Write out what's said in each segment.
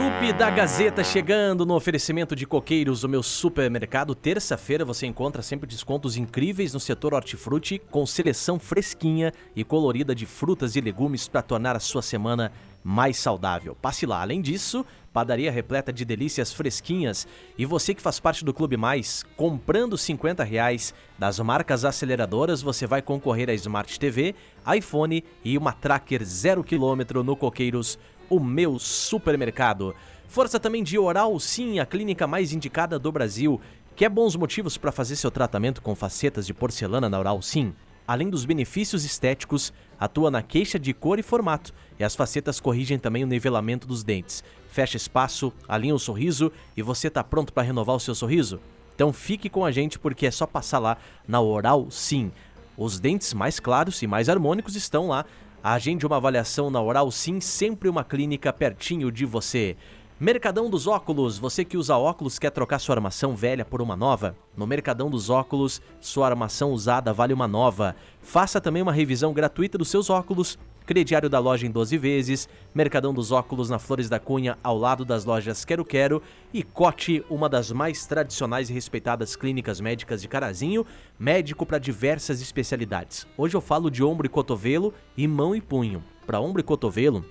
Trupe da Gazeta chegando no oferecimento de coqueiros, o meu supermercado. Terça-feira você encontra sempre descontos incríveis no setor hortifruti, com seleção fresquinha e colorida de frutas e legumes para tornar a sua semana mais saudável. Passe lá. Além disso, padaria repleta de delícias fresquinhas. E você que faz parte do Clube Mais, comprando 50 reais das marcas aceleradoras, você vai concorrer a Smart TV, iPhone e uma Tracker 0 km no Coqueiros o meu supermercado. Força também de Oral Sim, a clínica mais indicada do Brasil. Quer bons motivos para fazer seu tratamento com facetas de porcelana na Oral Sim? Além dos benefícios estéticos, atua na queixa de cor e formato, e as facetas corrigem também o nivelamento dos dentes. Fecha espaço, alinha o sorriso e você está pronto para renovar o seu sorriso? Então fique com a gente porque é só passar lá na Oral Sim. Os dentes mais claros e mais harmônicos estão lá Agende uma avaliação na Oral Sim, sempre uma clínica pertinho de você. Mercadão dos Óculos, você que usa óculos quer trocar sua armação velha por uma nova? No Mercadão dos Óculos, sua armação usada vale uma nova. Faça também uma revisão gratuita dos seus óculos. Crediário da loja em 12 vezes, Mercadão dos Óculos na Flores da Cunha, ao lado das lojas Quero Quero e Cote, uma das mais tradicionais e respeitadas clínicas médicas de Carazinho, médico para diversas especialidades. Hoje eu falo de ombro e cotovelo e mão e punho. Para ombro e cotovelo,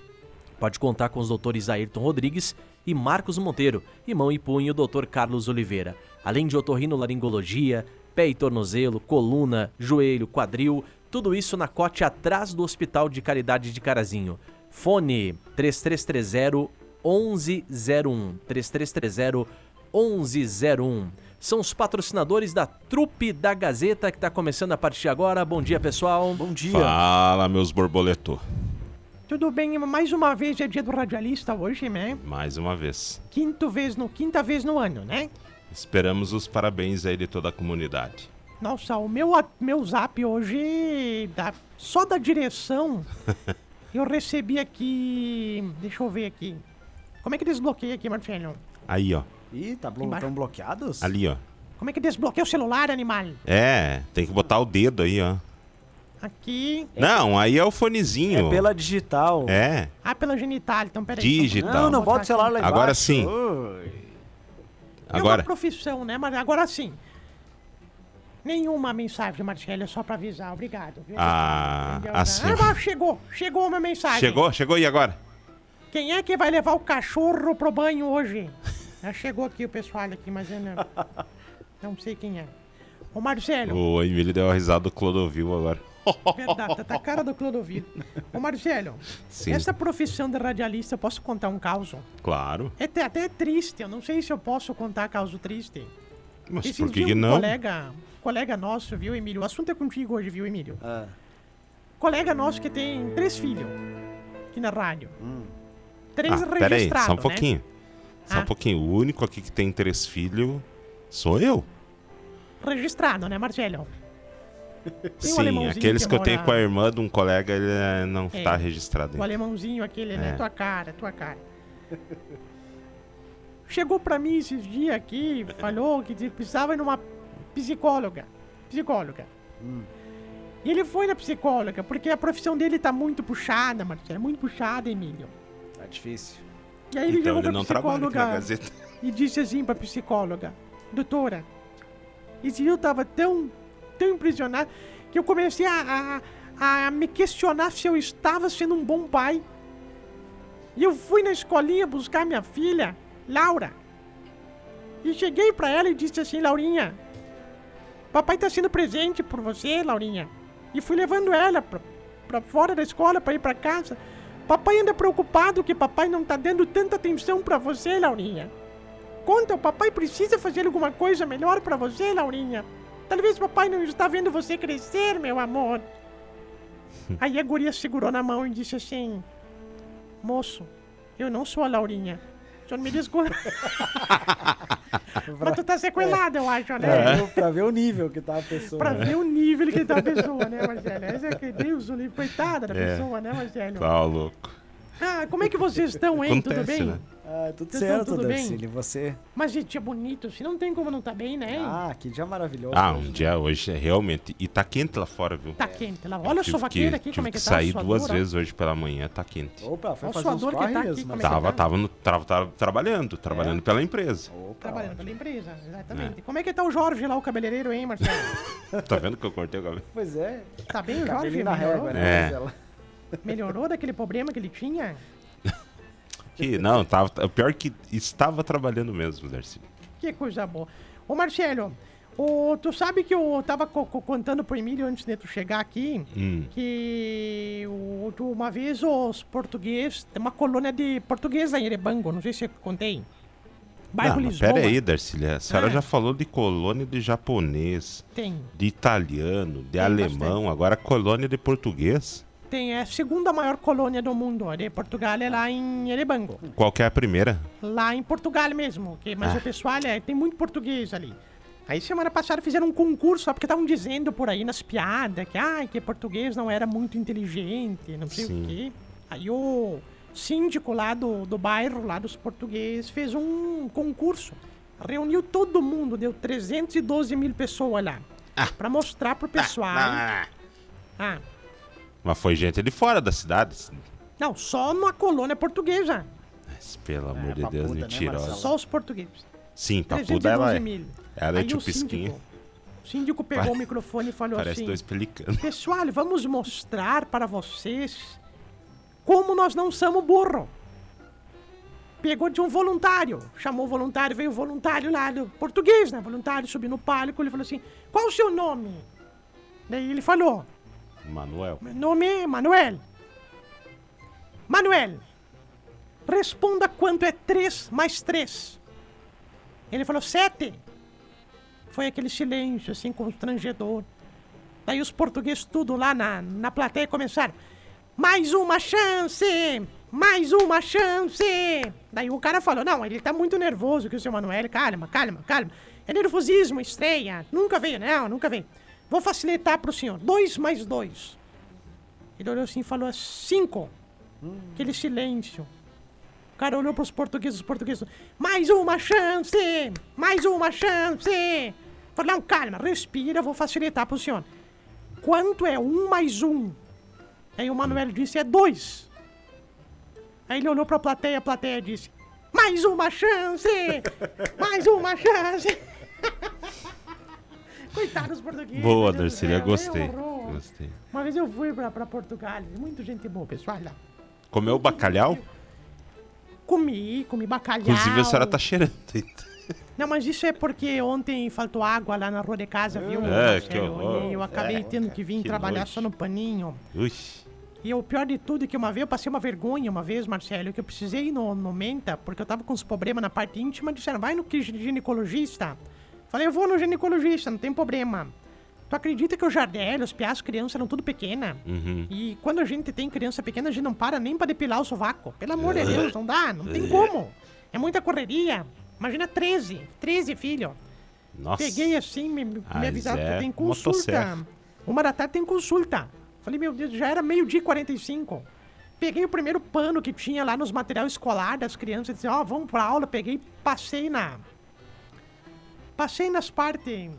pode contar com os doutores Ayrton Rodrigues e Marcos Monteiro, e mão e punho, Dr. Carlos Oliveira. Além de otorrinolaringologia, pé e tornozelo, coluna, joelho, quadril, tudo isso na cote atrás do Hospital de Caridade de Carazinho. Fone 3330 1101 3330 1101. São os patrocinadores da Trupe da Gazeta que está começando a partir de agora. Bom dia, pessoal. Bom dia. Fala, meus borboletos. Tudo bem? Mais uma vez é dia do radialista hoje, né? Mais uma vez. Quinto vez no, quinta vez no ano, né? Esperamos os parabéns aí de toda a comunidade. Nossa, o meu, meu zap hoje, da, só da direção, eu recebi aqui. Deixa eu ver aqui. Como é que desbloqueia aqui, Marcelo? Aí, ó. Ih, tá blo tão bloqueados? Ali, ó. Como é que desbloqueia o celular, animal? É, tem que botar o dedo aí, ó. Aqui. Não, aí é o fonezinho. É pela digital. É. Ah, pela genital, então peraí. Digital. Não, não bota o celular lá embaixo. Agora sim. Ui. Agora. É uma profissão, né? Mas agora sim. Nenhuma mensagem, Marcelo, é só pra avisar. Obrigado. Viu? Ah, Entendeu? assim. Ah, chegou. Chegou uma mensagem. Chegou? Chegou e agora? Quem é que vai levar o cachorro pro banho hoje? Já chegou aqui o pessoal aqui, mas eu não, não sei quem é. Ô Marcelo, O Emílio deu a risada do Clodovil agora. verdade, tá a cara do Clodovil. Ô Marcelo, Sim. essa profissão de radialista, eu posso contar um caos? Claro. É até, até triste, eu não sei se eu posso contar caso triste. Mas Esses por que, dias que um não? colega, colega nosso, viu, Emílio? O assunto é contigo hoje, viu, Emílio? Ah, Colega nosso que tem três filhos aqui na rádio. Três Ah, registrados, só um né? pouquinho. Só Ah. um pouquinho. O único aqui que tem três filhos sou eu. Registrado, né, Marcelo? Tem um Sim, alemãozinho aqueles que, eu tenho com a irmã de um colega, ele eh, não É. tá registrado O ainda. alemãozinho aquele, né? É. Tua cara, tua cara. Chegou pra mim esses dias aqui, falou que precisava ir numa psicóloga. Psicóloga. E ele foi na psicóloga, porque a profissão dele tá muito puxada, Marcelo. É muito puxada, Emílio. tá difícil. E aí ele Então chegou ele pra psicóloga e disse assim pra psicóloga: Doutora, esse dia eu tava tão, tão impressionado que eu comecei a, a, a me questionar se eu estava sendo um bom pai. E eu fui na escolinha buscar minha filha, Laura. E cheguei pra ela e disse assim: Laurinha, papai tá sendo presente por você, Laurinha. E fui levando ela pra, pra fora da escola pra ir pra casa. Papai anda preocupado que papai não tá dando tanta atenção pra você, Laurinha. Conta, o papai precisa fazer alguma coisa melhor pra você, Laurinha. Talvez papai não está vendo você crescer, meu amor. Aí a guria segurou na mão e disse assim: Moço, eu não sou a Laurinha. Senhor me desculpa. Mas tu tá sequelado, eu acho, né? É, pra ver o nível que tá a pessoa. Pra né? ver o nível que tá a pessoa, né, Marcelo? Essa é que Deus, o livro, coitada da É. pessoa, né, Marcelo? Tá louco. Ah, como é que vocês estão, hein? Tudo Acontece, bem? né? Ah, tudo Vocês certo, tudo bem? Darcílio. E você? Mas, gente, é bonito, assim, não tem como não tá bem, né? Ah, que dia maravilhoso. Ah, um né? dia hoje é realmente. E tá quente lá fora, viu? Tá quente lá. Olha a sovaqueira que- aqui, tive como é que, que tá. sair a duas ó. vezes hoje pela manhã, tá quente. Opa, foi Olha o fazer uns suador que tá corres, aqui, mas... como é que Tava, tá? tava, no, tava, tava trabalhando, trabalhando pela empresa. Opa, Trabalhando ótimo. pela empresa, exatamente. Como é que tá o Jorge lá, o cabeleireiro, hein, Marcelo? Tá vendo que eu cortei o cabelo? Pois é, Tá bem o Jorge? na régua, né, É. Marcela? Melhorou daquele problema que ele tinha? Que, não, tava, o pior que estava trabalhando mesmo, Darcy. Que coisa boa. Ô, Marcelo, ô, tu sabe que eu tava co- co- contando pro Emílio antes de tu chegar aqui Hum. que o- uma vez os portugueses, tem uma colônia de português em Erebango, não sei se eu contei. Bairro Não, Lisboa. pera aí, Darcília. A senhora Ah. já falou de colônia de japonês, Tem. de italiano, de Tem alemão, agora colônia de português. Tem, é a segunda maior colônia do mundo, de Portugal é lá em Erebango. Qual que é a primeira? Lá em Portugal mesmo, que, mas Ah. o pessoal é, tem muito português ali. Aí semana passada fizeram um concurso, só porque estavam dizendo por aí nas piadas que, ai, que português não era muito inteligente, não sei Sim. o quê. Aí o síndico lá do, do bairro, lá dos portugueses, fez um concurso. Reuniu todo mundo, deu 312 mil pessoas lá. Pra mostrar pro pessoal. Ah, Mas foi gente de fora da cidade. não, só na colônia portuguesa. Mas, pelo amor de Papuda, Deus, né, mentirosa. Marcelo? Só os portugueses. Sim, papuda 312 ela é. mil. Ela é Aí tio o Pisquinha. síndico, o síndico pegou Pare- o microfone e falou Parece assim: dois pelicanos. Pessoal, vamos mostrar para vocês como nós não somos burro. Pegou de um voluntário, chamou o voluntário, veio o voluntário lá do português, né? Voluntário subiu no palco, ele falou assim: Qual o seu nome? Daí ele falou: Manuel. Meu nome é Manuel. Manuel, responda quanto é 3 mais 3. Ele falou 7. Foi aquele silêncio, assim, constrangedor. Daí os portugueses tudo lá na, na plateia começaram. Mais uma chance! Mais uma chance! Daí o cara falou, não, ele tá muito nervoso que o seu Manuel. Calma, calma, calma. É nervosismo, estreia. Nunca veio, não, nunca veio. Vou facilitar pro senhor. Dois mais dois. Ele olhou assim e falou, cinco. Aquele silêncio. O cara olhou pros portugueses, os portugueses. Mais uma chance! Mais uma chance! Falou, não, calma, respira, vou facilitar pro senhor. Quanto é um mais um? Aí o Manuel disse, é dois. Aí ele olhou pra plateia, a plateia disse, mais uma chance! Mais uma chance! Coitados dos portugueses. Boa, Darcília, gostei. Gostei. Uma vez eu fui pra, pra Portugal, muito gente boa, pessoal lá. Comeu bacalhau? Comi, comi bacalhau. Inclusive a senhora tá cheirando. Não, mas isso é porque ontem faltou água lá na rua de casa, viu? É, que horror. E eu acabei tendo que vir que trabalhar nojo. só no paninho. Ui. E o pior de tudo é que uma vez eu passei uma vergonha, uma vez, Marcelo, que eu precisei ir no, no Menta, porque eu tava com uns problemas na parte íntima, disseram, vai no ginecologista. Falei, eu vou no ginecologista, não tem problema. Tu acredita que o Jardel, os piás, crianças eram tudo pequena? Uhum. E quando a gente tem criança pequena, a gente não para nem pra depilar o sovaco. Pelo amor de Deus, não dá, não tem como. É muita correria. Imagina 13, 13 filho. Nossa. Peguei assim, me, me Mas avisaram, é tem consulta. Uma da tarde tem consulta. Falei, meu Deus, já era meio-dia e 45. Peguei o primeiro pano que tinha lá nos material escolar das crianças, disse, ó, vamos pra aula. Peguei, passei na. Passei nas partes.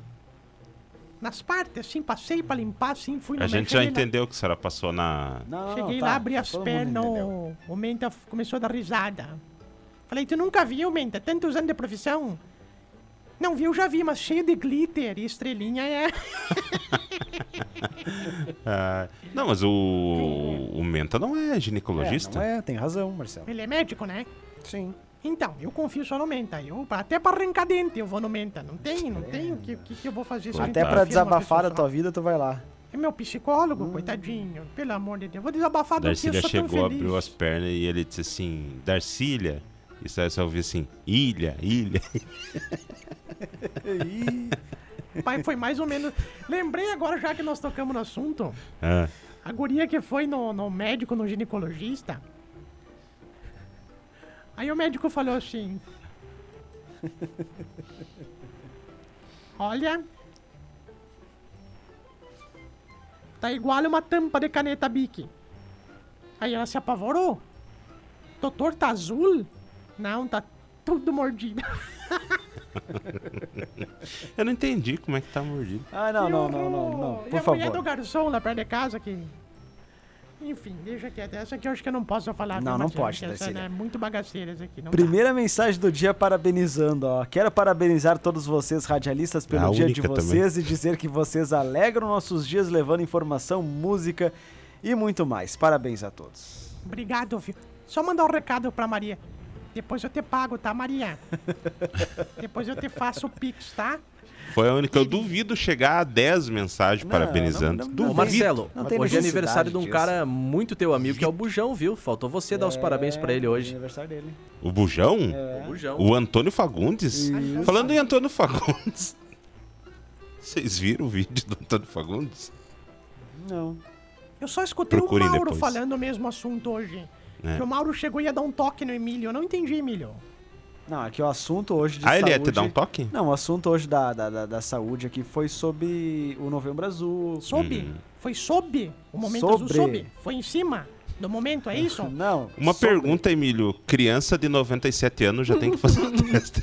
Nas partes, assim, passei pra limpar, assim, fui A gente já entendeu que a senhora passou na. Não, não, Cheguei tá, lá, abri tá, as todo mundo pernas, entendeu. o, o Menta começou a dar risada. Falei, tu nunca viu, Menta? Tantos anos de profissão? Não viu, já vi, mas cheio de glitter e estrelinha é. Ah, não, mas o, o Menta não é ginecologista. É, não é, tem razão, Marcelo. Ele é médico, né? Sim. Então, eu confio só no Menta. Eu, até pra arrancar dente eu vou no Menta. Não tem, não tem o que, que, que eu vou fazer se a Até pra desabafar só. tua vida, tu vai lá. É meu psicólogo, coitadinho. Pelo amor de Deus. Vou desabafar do que eu Darcília sou tão chegou, feliz. abriu as pernas e ele disse assim: Darcília. Isso aí só ouviu assim: ilha, ilha. Pai, foi mais ou menos... Lembrei agora, já que nós tocamos no assunto... Ah, A guria que foi no, no médico, no ginecologista. Aí o médico falou assim: Olha. Tá igual uma tampa de caneta Bic. Aí ela se apavorou. Doutor, tá azul? Não, tá tudo mordido. Eu não entendi como é que tá mordido. Ah, não, não, não, não, não. E Por a mulher do favor. garçom lá perto de casa que. Enfim, deixa quieto. Essa aqui eu acho que eu não posso falar. Não, não Marcelo? pode, Porque Essa Darcília. é muito bagaceira essa aqui. Não dá. Primeira mensagem do dia parabenizando, ó. Quero parabenizar todos vocês, radialistas, pelo A dia de vocês e dizer que vocês alegram nossos dias levando informação, música e muito mais. Parabéns a todos. Obrigado, viu? Só mandar um recado pra Maria. Depois eu te pago, tá, Maria? Depois eu te faço o pix, tá? Foi a única. Eu duvido chegar a 10 mensagens Não, não, não, não, Ô. Marcelo, Não tem hoje é aniversário de um disso. cara muito teu amigo, que é o Bujão, viu? Faltou você dar os parabéns pra ele É hoje. aniversário dele. O Bujão? O Bujão. O Antônio Fagundes? Isso. Falando em Antônio Fagundes. Vocês viram o vídeo do Antônio Fagundes? Não. Eu só escutei Procurem o Mauro depois. falando o mesmo assunto hoje. É. Que o Mauro chegou e ia dar um toque no Emílio. Eu não entendi, Emílio. Não, aqui o assunto hoje de Ah, ele ia saúde... te dar um toque? Não, o assunto hoje da, da, da, da saúde aqui foi sobre o Novembro Azul. Soube? Hum. Foi sob o momento Sobre. azul soube? Foi em cima do momento, é isso? Não. Uma sobre. pergunta, Emílio. Criança de 97 anos já tem que fazer o teste.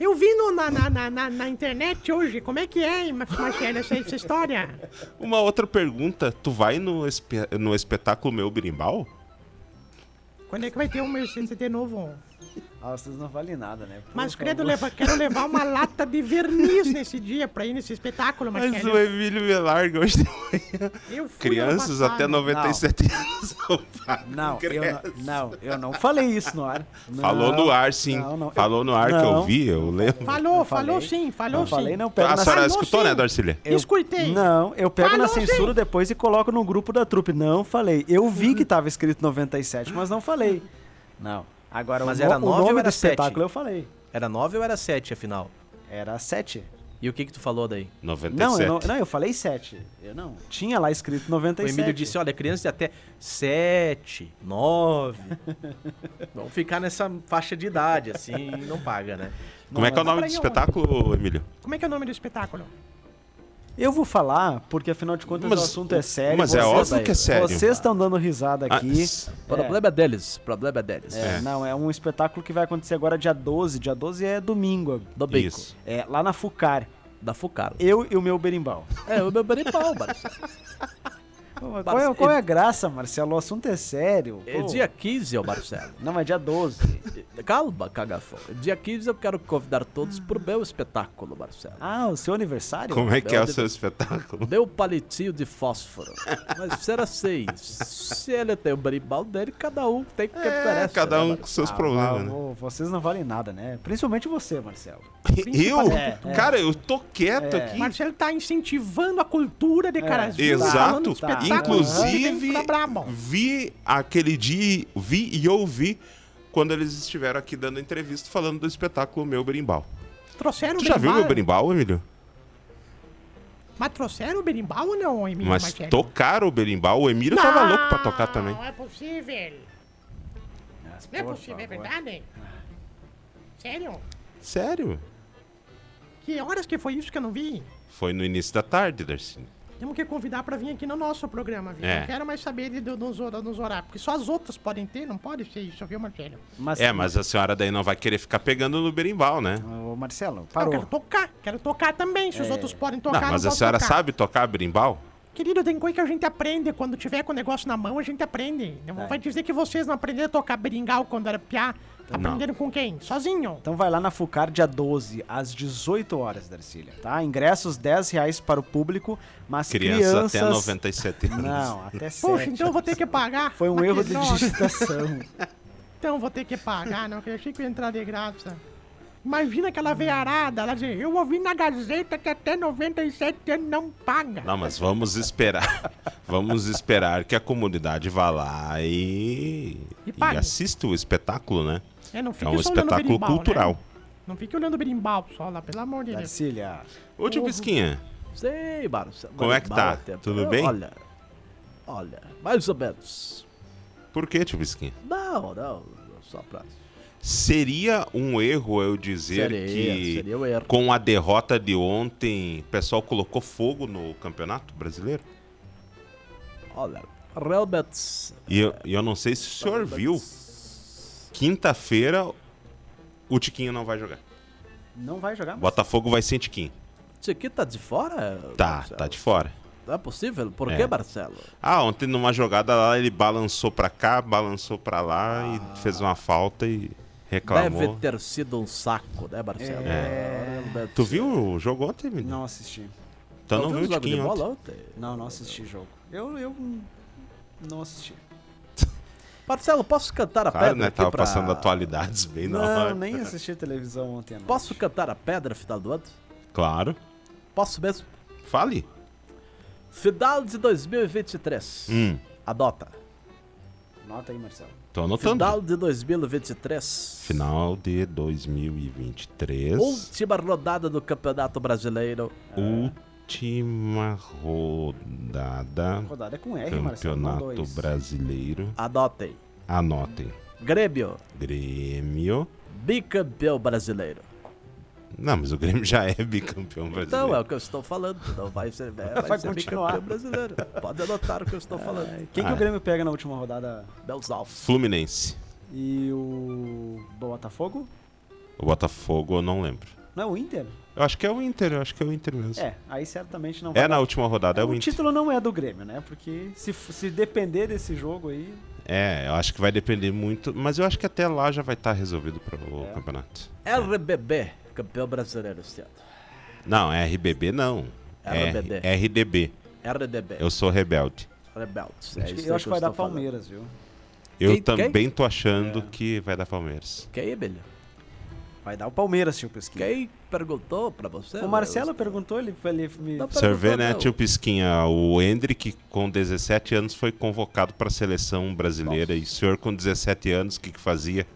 Eu vi no, na, na, na, na- na internet hoje. Como é que é, Ma- Marcelo, essa, essa história? Uma outra pergunta. Tu vai no, espe- no espetáculo Meu Berimbau? Quando é que vai ter um Mercedes novo? Vocês não valem nada, né? Por Mas credo, leva, quero levar uma lata de verniz nesse dia pra ir nesse espetáculo, Mas Marcelo. o Emílio me larga hoje de manhã. Eu fui Crianças até passado. 97 anos não pagam Não, eu não, não, eu não falei isso no ar. Falou Não, no ar, sim. não, não. Falou no ar que eu vi, eu lembro. Falou, falou sim, falou Não sim. falei, não. Pego A na, senhora Falou escutou, sim. né, Darcília? eu- Escutei. Não, eu pego na Falou censura sim. depois e coloco no grupo da trupe. Não falei. Eu vi que tava escrito 97, mas não falei. Não. Agora, Mas o, era o nove ou nome era do espetáculo sete? eu falei. Era 9 ou era 7, afinal? Era 7. E o que que tu falou daí? 97. Não, eu não, não, eu falei 7. Eu não. Tinha lá escrito O 97. Emílio disse, olha, criança de até 7, 9. Vamos ficar nessa faixa de idade, assim, não paga, né? Como é que é o Não, nome do espetáculo, Emílio? Como é que é o nome do espetáculo? Eu vou falar, porque afinal de contas Mas- o assunto é sério. Mas é óbvio que é sério. Vocês estão dando risada Ah, aqui. s- Problema deles, problema deles. É, É. Não, é um espetáculo que vai acontecer agora dia 12. Dia 12 é domingo. Do bico, Isso. É lá na Fucar. da Fucaro. Eu e o meu berimbau. É, o meu berimbau, Marcelo. Qual é, qual é a graça, Marcelo? O assunto é sério. É Pô. dia 15, ô Marcelo. Não, é dia 12. Calma, cagafão. Dia 15 eu quero convidar todos pro meu espetáculo, Marcelo. Ah, o seu aniversário? Como é que é o Meu seu Deus. espetáculo? Meu palitinho de fósforo. Mas será assim, se ele tem o berimbau dele, cada um tem o que É, merece. cada né, um com Marcelo? seus Ah, problemas, né? Vocês não valem nada, né? Principalmente você, Marcelo. Eu? É, é. Cara, eu tô quieto É. aqui. Marcelo tá incentivando a cultura de Carasville. Exato. falando de espetáculo, Inclusive, vi aquele dia, vi e ouvi quando eles estiveram aqui dando entrevista falando do espetáculo Meu Berimbau. Trouxeram Tu o já viu meu berimbau, Emílio? Mas trouxeram o berimbau ou não, Emílio Mas Marcelo? tocaram o berimbau, o Emílio tava louco pra tocar também. Não é possível. Mas, Não é possível, é verdade? Sério? Sério? Que horas que foi isso que eu não vi? Foi no início da tarde, Darcy. Temos que convidar pra vir aqui no nosso programa, viu? É. Não quero mais saber de, nos, nos horários, porque só as outras podem ter, não pode ser isso, viu, Marcelo? Mas, É, mas a senhora daí não vai querer ficar pegando no berimbau, né? Ô, Marcelo, Eu parou. quero tocar, quero tocar também. Se os outros podem tocar, Não, não, mas a posso senhora tocar. sabe tocar berimbau? Querido, tem coisa que a gente aprende. Quando tiver com o negócio na mão, a gente aprende. Não É. vai dizer que vocês não aprenderam a tocar beringal quando era piá. Aprenderam com quem? Sozinho. Então vai lá na Fucar dia 12, às 18 horas, Darcília, tá? Ingressos 10 reais para o público, mas Criança crianças... até 97 anos. Não, até 7. Poxa, então eu vou ter que pagar. Foi um Mas erro de digitação. Então eu vou ter que pagar, não, que eu achei que ia entrar de graça. Imagina aquela veiarada, ela dizer, eu ouvi na Gazeta que até 97 anos não paga. Não, mas vamos esperar. Vamos esperar que a comunidade vá lá e, E e assista o espetáculo, né? É, não É fique um só olhando espetáculo berimbau, cultural. Né? Não fique olhando berimbau só lá, pelo amor de Deus. Darcília, Ô, tio Pisquinha, Sei, Marcelo. Como é que tá? Berimbau, Tudo bem? Olha, olha, mais ou menos. Por que, tio Bisquinha? Não, não, só pra... Seria um erro eu dizer Seria, que seria o erro. com a derrota de ontem, o pessoal colocou fogo no campeonato brasileiro? Olha, realmente... E eu, e eu não sei se o senhor viu. Quinta-feira, o Tiquinho não vai jogar. Não vai jogar mais. Botafogo vai sem Tiquinho. Tiquinho tá de fora? Tá, Marcelo? tá de fora. Não é possível? Por É. que, Marcelo? Ah, ontem numa jogada lá, ele balançou pra cá, balançou pra lá e fez uma falta e reclamou. Deve ter sido um saco, né, Marcelo? É. Realmente. Tu viu o jogo ontem, menino? Não assisti. Então não, viu viu o o jogo de Tiquinho bola ontem. ontem? Não, não assisti jogo. Eu, eu não assisti. Marcelo, posso cantar a Claro, pedra né? Tava pra... passando atualidades bem na Não, hora. nem assisti televisão ontem. Posso cantar a pedra final do ano? Claro. Posso mesmo? Fale. Final de 2023. Hum, Adota. Anota aí, Marcelo. tô anotando. Final de 2023. Final de 2023. Última rodada do Campeonato Brasileiro. Última rodada. Rodada é com R, Marcelo. Campeonato dois. Brasileiro. Anotem. Anotem. Grêmio, Grêmio. bicampeão brasileiro. Não, mas o Grêmio já é bicampeão brasileiro. Então, é o que eu estou falando. Não vai ser, é, vai Vai ser continuar. bicampeão brasileiro. Pode anotar o que eu estou falando. Quem que Ah, o Grêmio pega na última rodada? Belos Alves. Fluminense. E o Botafogo? O Botafogo eu não lembro. Não é o Inter? Eu acho que é o Inter, eu acho que é o Inter mesmo. É, aí certamente não vai É na dar. última rodada, é o o Inter. título não é do Grêmio, né? Porque se, se depender desse jogo aí. É, eu acho que vai depender muito, mas eu acho que até lá já vai estar resolvido para o É. campeonato. RBB, campeão brasileiro ano. Não, é RBB não. É. RDB. RDB, Eu sou rebelde. Rebeldes. É que- eu aí acho que vai dar falando. Palmeiras, viu? Eu Quem- também tô achando É. que vai dar Palmeiras. Quem, Emílio? Vai dar o Palmeiras, tio Pesquinha. Quem perguntou pra você? O Marcelo Eu- perguntou, ele, ele me. Senhor vê, né, tio Pisquinha, o Hendrick com 17 anos foi convocado para a seleção brasileira e o senhor com 17 anos, o que, que fazia?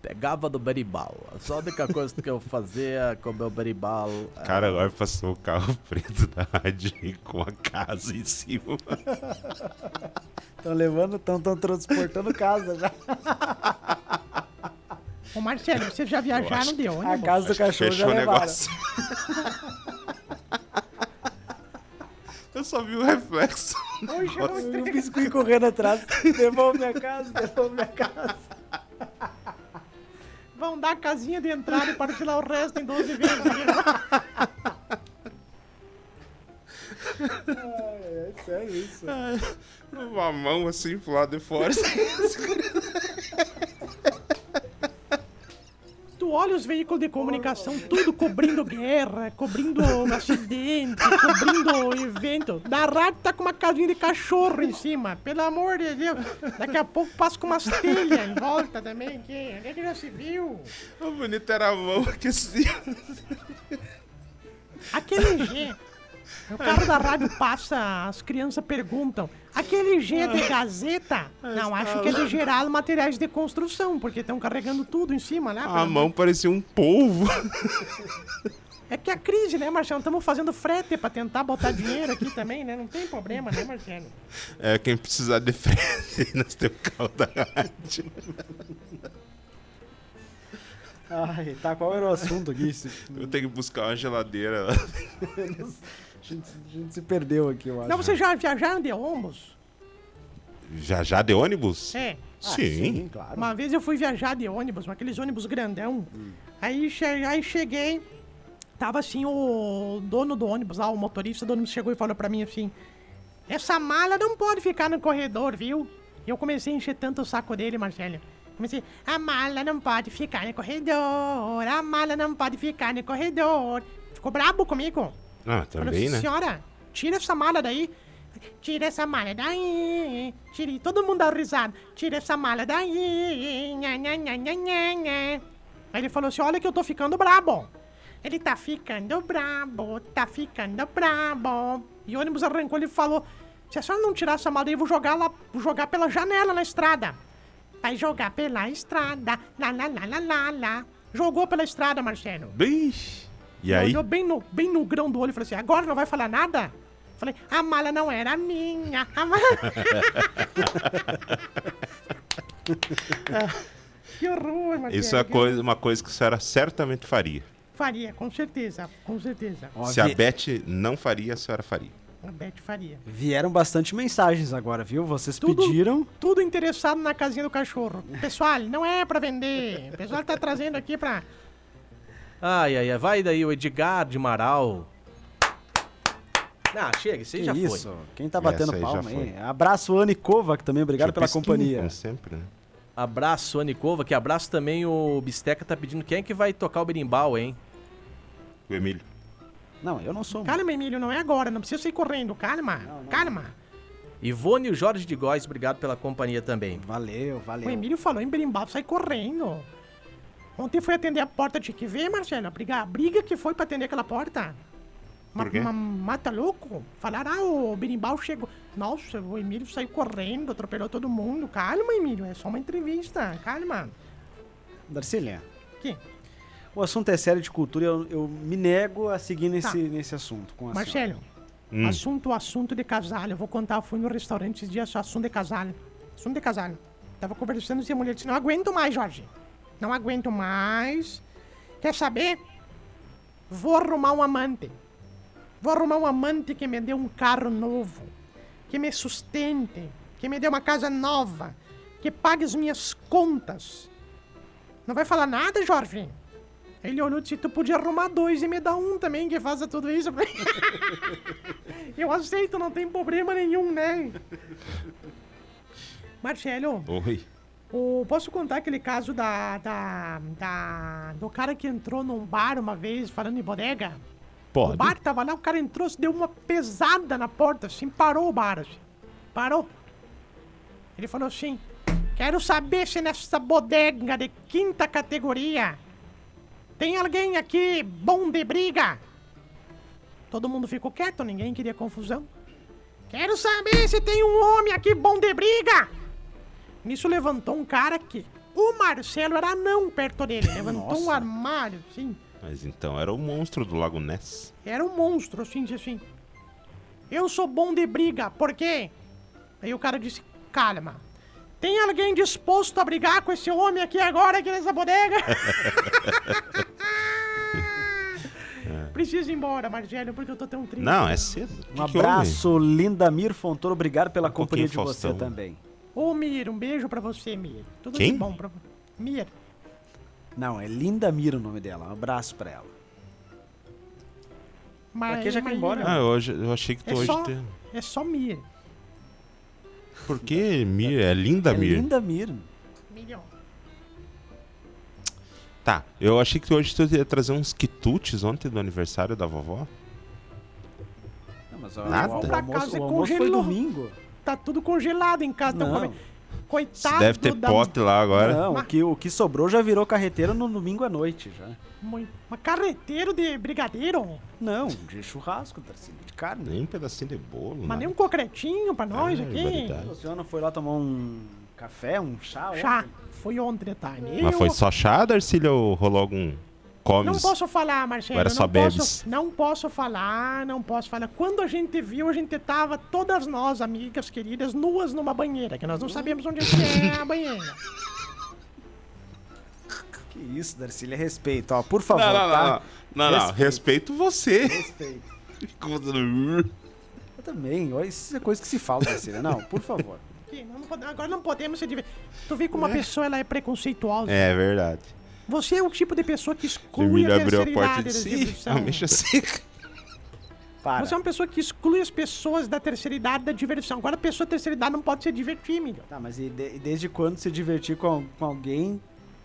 Pegava do berimbau. A única coisa que eu fazia com o meu berimbau... era- Cara, agora passou o carro preto da rádio com a casa em cima. Estão levando, estão transportando casa já. Ô, Marcelo, vocês já viajaram de A ônibus? casa do cachorro já Fechou o levaram. negócio. Eu só vi o reflexo. Hoje eu não E o biscuit correndo atrás. Devolve minha casa, devolve minha casa. Vão dar a casinha de entrada e parcelar o resto em 12 vezes. É sério isso. Uma mão assim pro lado de fora. Olha os veículos de comunicação, tudo cobrindo guerra, cobrindo acidente, cobrindo evento. Da rádio tá com uma casinha de cachorro em cima, pelo amor de Deus. Daqui a pouco passa com umas telhas em volta também. Que, onde é que já se viu? O bonito era a mão que assim. Aquele G. O carro da rádio passa, as crianças perguntam. Aquele G é de Gazeta? Não, acho que é de geral materiais de construção, porque estão carregando tudo em cima, né? A mão parecia um polvo. É que a crise, né, Marcelo? Estamos fazendo frete pra tentar botar dinheiro aqui também, né? Não tem problema, né, Marcelo? É, quem precisar de frente, nós temos carro da rádio. Ai, tá, qual era o assunto aqui? Eu tenho que buscar uma geladeira. A gente, a gente se perdeu aqui, eu acho. Não, vocês já viajaram de ônibus? Já já de ônibus? É. Ah, Sim. claro. Uma vez eu fui viajar de ônibus, aqueles ônibus grandão. Aí, che aí cheguei, tava assim o dono do ônibus lá, o motorista do ônibus chegou e falou pra mim assim: Essa mala não pode ficar no corredor, viu? E eu comecei a encher tanto o saco dele, Marcelo. Comecei, a mala não pode ficar no corredor, a mala não pode ficar no corredor. Ficou brabo comigo. Ah, também, né? senhora, tira essa mala daí. Tira essa mala daí. Tire, todo mundo dá risada. Tira essa mala daí. Nha, nha, nha, nha, nha, nha. Aí ele falou assim, olha que eu tô ficando brabo. Ele tá ficando brabo, tá ficando brabo. E o ônibus arrancou, ele falou, se a senhora não tirar essa mala daí, eu vou jogar lá, vou jogar pela janela na estrada. Vai jogar pela estrada, lá, lá, lá, lá, lá, lá. Jogou pela estrada, Marcelo. Bicho. E aí? Olhou bem no, bem no grão do olho e falou assim: agora não vai falar nada? Falei a mala não era minha. A mala... que horror, Marcelo. Isso é coisa, uma coisa que a senhora certamente faria. Faria, com certeza, com certeza. Ó, Se a vi- Beth não faria, a senhora faria. A Beth faria. Vieram bastante mensagens agora, viu? Vocês Tudo- pediram. Tudo interessado na casinha do cachorro. Pessoal, não é pra vender. O pessoal tá trazendo aqui pra... Ai, ai, ai. Vai daí o Edgar de Amaral. Ah, chega, aí Que já isso? foi. Quem tá batendo Essa aí já palma aí? Abraço, Anne Kovac também. Obrigado pela companhia. Como sempre, né? Abraço, Anicova, que abraço também o Bisteca tá pedindo quem é que vai tocar o berimbau, hein? O Emílio. Não, eu não sou. Calma, Emílio, não é agora. Não precisa sair correndo. Calma, calma. Ivone e o Jorge de Góes, obrigado pela companhia também. Valeu, valeu. O Emílio falou em berimbau, sai correndo. Ontem foi atender a porta, tinha que ver, Marcelo. A briga, a briga que foi pra atender aquela porta. Por quê? mata louco. Falaram, ah, o berimbau chegou. Nossa, o Emílio saiu correndo, atropelou todo mundo. Calma, Emílio, é só uma entrevista. Calma. Darcília, Que? o assunto é sério de cultura e eu, eu me nego a seguir nesse, Tá. nesse assunto. Com a. Marcelo, Hum. assunto, assunto de casal. Eu vou contar, eu fui no restaurante esses dias, assunto de casal. Assunto de casal. Tava conversando e a mulher disse, não aguento mais, Jorge. Não aguento mais. Quer saber? Vou arrumar um amante. Vou arrumar um amante que me dê um carro novo. Que me sustente. Que me dê uma casa nova. Que pague as minhas contas. Não vai falar nada, Jorge? Ele olhou e disse, tu podia arrumar dois e me dar um também que faça tudo isso. pra mim." Eu aceito, não tem problema nenhum, né? Marcelo, Oi. O- posso contar aquele caso da, da, da- do cara que entrou num bar uma vez falando em bodega? O Pode. bar tava lá, o cara entrou, deu uma pesada na porta, assim, parou o bar, assim. Parou. Ele falou assim, quero saber se nessa bodega de quinta categoria tem alguém aqui bom de briga. Todo mundo ficou quieto, ninguém queria confusão. Quero saber se tem um homem aqui bom de briga. Nisso levantou um cara que o Marcelo era não perto dele. Levantou um armário, assim. Mas então era o monstro do Lago Ness. Era um monstro, assim, disse assim. Eu sou bom de briga, por quê? Aí o cara disse, calma. Tem alguém disposto a brigar com esse homem aqui agora, aqui nessa bodega? Preciso ir embora, Marcelo, porque eu tô tão triste. Não, é cedo. Um Que abraço, Lindamir Fontoro. Obrigado pela Um companhia de você Faustão. também. Ô, Mir, um beijo pra você, Mir. Tudo Quem? de bom pra Mir. Não, é Lindamir o nome dela. Um abraço pra ela. Mas, que já quer embora? Ah, hoje, eu achei que tu É hoje só, tem... é só Mir. Por que Mir? É linda É Mir. Lindamir. Milhão. Tá, eu achei que hoje tu ia trazer uns quitutes ontem do aniversário da vovó. Não, mas ó, Nada. O, o Pra almoço, o almoço foi domingo. Tá tudo congelado em casa. tão Não. come- Coitado Deve ter da... pote lá agora. Não, o Mas- que, o que sobrou já virou carreteiro no domingo à noite já. Uma carreteiro de brigadeiro. Não, de churrasco, de carne. Nem um pedacinho de bolo. Mas nada. nem um concretinho pra nós Ah, aqui. barbaridade. A Luciana foi lá tomar um café, um chá? Chá. ontem? Foi ontem de tarde. Mas Eu foi só chá, Darcília, ou rolou algum comes? Não posso falar, Marcelo. Não só posso, bebes? não posso falar, não posso falar. Quando a gente viu, a gente tava, todas nós, amigas queridas, nuas numa banheira, que nós não sabemos onde é é a banheira. Que isso, Darcília, respeito. Ó, por favor, Não, não, não. tá? Não, não, Respeito. respeito você. Respeito. Eu também. Olha, Isso é coisa que se fala, Darcília. Não, por favor. Não pode- agora não podemos se divertir. Tu vê como uma pessoa ela é preconceituosa. É verdade. Você é o tipo de pessoa que exclui a abriu a idade da disse, "Ih, diversão. ameixa seca. Para. Você é uma pessoa que exclui as pessoas da terceira idade da diversão. Agora a pessoa da terceira idade não pode se divertir, milho. Tá, mas e, de- desde quando se divertir com, com alguém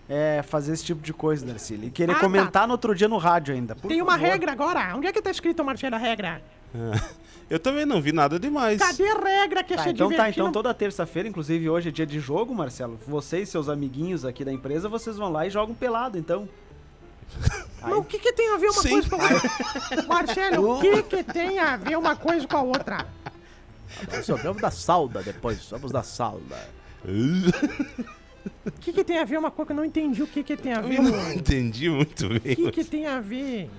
é fazer esse tipo de coisa, Darcília? E querer Ah, tá. comentar no outro dia no rádio ainda. por Tem uma favor. regra agora. Onde é que tá escrito, Marcelo, a regra? Eu também não vi nada demais. Cadê a regra que é Tá, se então tá, então toda terça-feira, inclusive hoje é dia de jogo, Marcelo. Você e seus amiguinhos aqui da empresa, vocês vão lá e jogam pelado, então. Mas o que, que tem a ver uma Sim. coisa com a outra? Marcelo, o que, que tem a ver uma coisa com a outra? Só vamos da salda depois, vamos da salda. O que, que tem a ver uma coisa que eu não entendi o que, que tem a ver? Eu O não entendi muito bem. que, que tem a ver?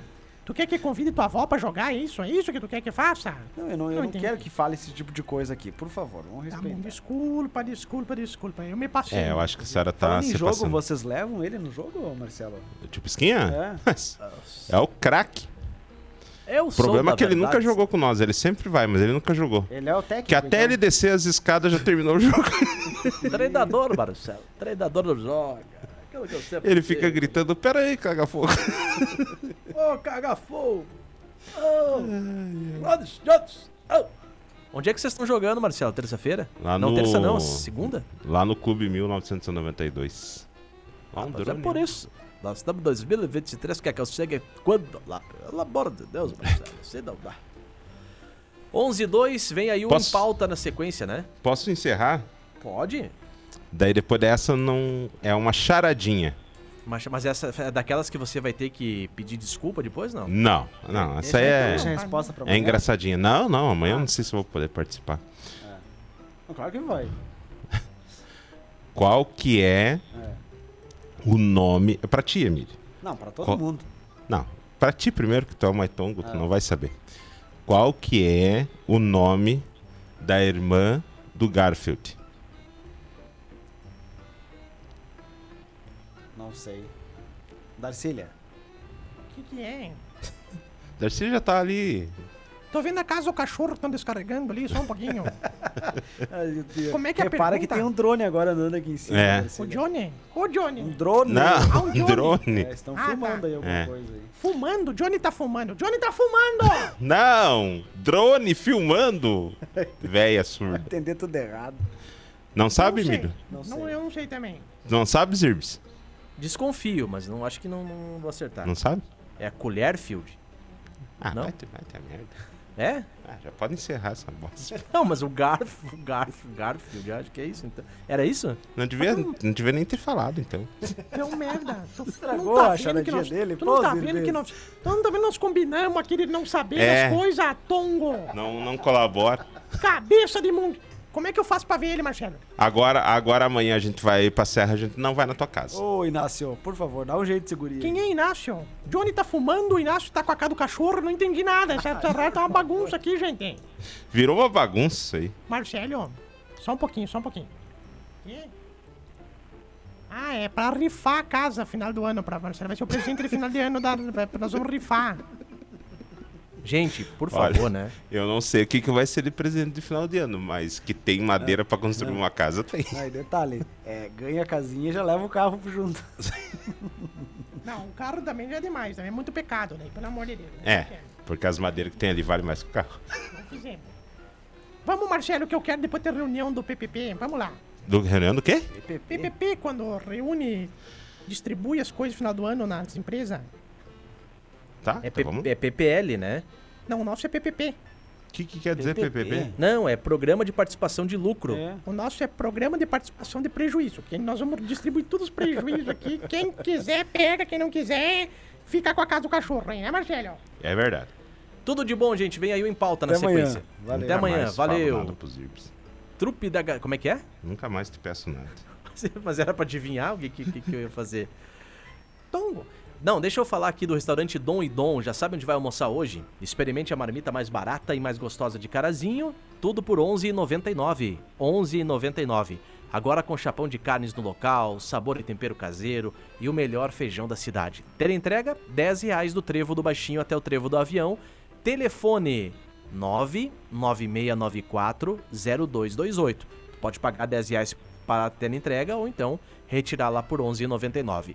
Tu quer que convide tua avó pra jogar? Isso? É isso que tu quer que faça? Não, eu não, eu Não não quero que fale esse tipo de coisa aqui. Por favor, vamos Tá bom, respeitar. desculpa, desculpa, desculpa. Eu me passei. É, eu acho que a senhora tá Falando se jogo, passando. vocês levam ele no jogo, Marcelo? Tipo esquinha? É. É o craque. Eu O problema é que ele nunca jogou com nós. Ele sempre vai, mas ele nunca jogou. Ele é o técnico. Que até então. ele descer as escadas já terminou o jogo. Treinador, Marcelo. Treinador não joga. Ele fica gritando: Pera aí, caga fogo. Ô, caga fogo! Ô! Brothers, Jones! Ô! Onde é que vocês estão jogando, Marcelo? Terça-feira? Lá não, no- terça não, segunda? Lá no Clube 1992. Lá um Mas é por isso. Nós estamos em 2023, quer que eu chegue quando lá? Pelo amor de Deus, Marcelo, você não dá. 11 e 2, vem aí o Posso- em pauta na sequência, né? Posso encerrar? Pode. Daí depois dessa não. É uma charadinha. Mas, mas essa é daquelas que você vai ter que pedir desculpa depois, não? Não, não, essa aí é. É engraçadinha. Não, não, amanhã eu Ah. não sei se eu vou poder participar. Não, Claro que vai. Qual que é É. o nome. É pra ti, Emílio. Não, pra todo Qual- mundo. Não, pra ti primeiro, que tu é o mais tongo, tu Ah. não vai saber. Qual que é o nome da irmã do Garfield? Não sei. Darcília. O que, que é? Darcy já tá ali. Tô vendo a casa do cachorro que estão descarregando ali, só um pouquinho. Como é que é a Repara que tem um drone agora andando aqui em cima. É. o Darcília. Johnny? Ô, Johnny. Um drone? Não, Ah, um drone. É, estão Ah, filmando tá. aí alguma É. coisa aí. Fumando, o Johnny tá fumando. O Johnny tá fumando! Não! Drone filmando! Véia surda. Entender tudo errado. Não sabe, Não sei. Emílio? Não sei. Não, eu não sei também. Não sabe, Zirbis? Desconfio, mas não acho que não, não vou acertar. Não sabe? É a colher field. Ah, Não? vai ter, vai ter a merda. É? Ah, já pode encerrar essa bosta. Não, mas o Garf, o Garf, Garfield, eu acho que é isso então. Era isso? Não devia, não devia nem ter falado, então. É um merda. Tu, Estragou não a tá vendo que charadinha nós, dele? Tu não tá Pô, vendo que nós... Tu não tá vendo que nós combinamos aquele não saber É. das coisas, tongo. Não, não colabora. Cabeça de mundo. Como é que eu faço pra ver ele, Marcelo? Agora, agora amanhã a gente vai pra serra, a gente não vai na tua casa. Ô, Inácio, por favor, dá um jeito de segurir. Quem é Inácio? Johnny tá fumando, o Inácio tá com a cara do cachorro, não entendi nada. Essa, raia tá uma bagunça aqui, gente. Virou uma bagunça isso aí. Marcelo, só um pouquinho, só um pouquinho. Quê? Ah, é pra rifar a casa final do ano pra Marcelo. Vai ser o presente de final de ano da. Nós vamos rifar. Gente, por Olha. favor, né? Eu não sei o que, que vai ser de presente de final de ano, mas que tem madeira pra construir uma casa, tem. Aí, detalhe, é, ganha a casinha e já leva o carro junto. Não, o carro também já é demais, também é muito pecado, né? Pelo amor de Deus. né? É, porque as madeiras que tem ali valem mais que o carro. Não. Vamos, Marcelo, que eu quero depois ter reunião do PPP. Vamos lá. Do reunião do quê? PPP. PPP, quando reúne, distribui as coisas no final do ano nas empresas. Tá? É, então vamos. é PPL, né? Não, o nosso é PPP. O que, que quer dizer PPP? Não, é Programa de Participação de Lucro. É. O nosso é Programa de Participação de Prejuízo. Que nós vamos distribuir todos os prejuízos aqui. Quem quiser, pega. Quem não quiser, fica com a casa do cachorro, hein? Né, Marcelo? É verdade. Tudo de bom, gente. Vem aí o em pauta na Até amanhã. sequência. Valeu. Até amanhã. mais Valeu. Trupe da. Como é que é? Nunca mais te peço nada. Mas era pra adivinhar o que, que- que eu ia fazer. Tongo. Não, deixa eu falar aqui do restaurante Dom e Dom. Já sabe onde vai almoçar hoje? Experimente a marmita mais barata e mais gostosa de Carazinho. Tudo por R$ 11,99. R$ 11,99. Agora com chapão de carnes no local, sabor e tempero caseiro e o melhor feijão da cidade. Ter entrega, 10 reais do trevo do baixinho até o trevo do avião. Telefone 99694-0228. Tu pode pagar 10 reais para ter entrega ou então retirar lá por R$ 11,99.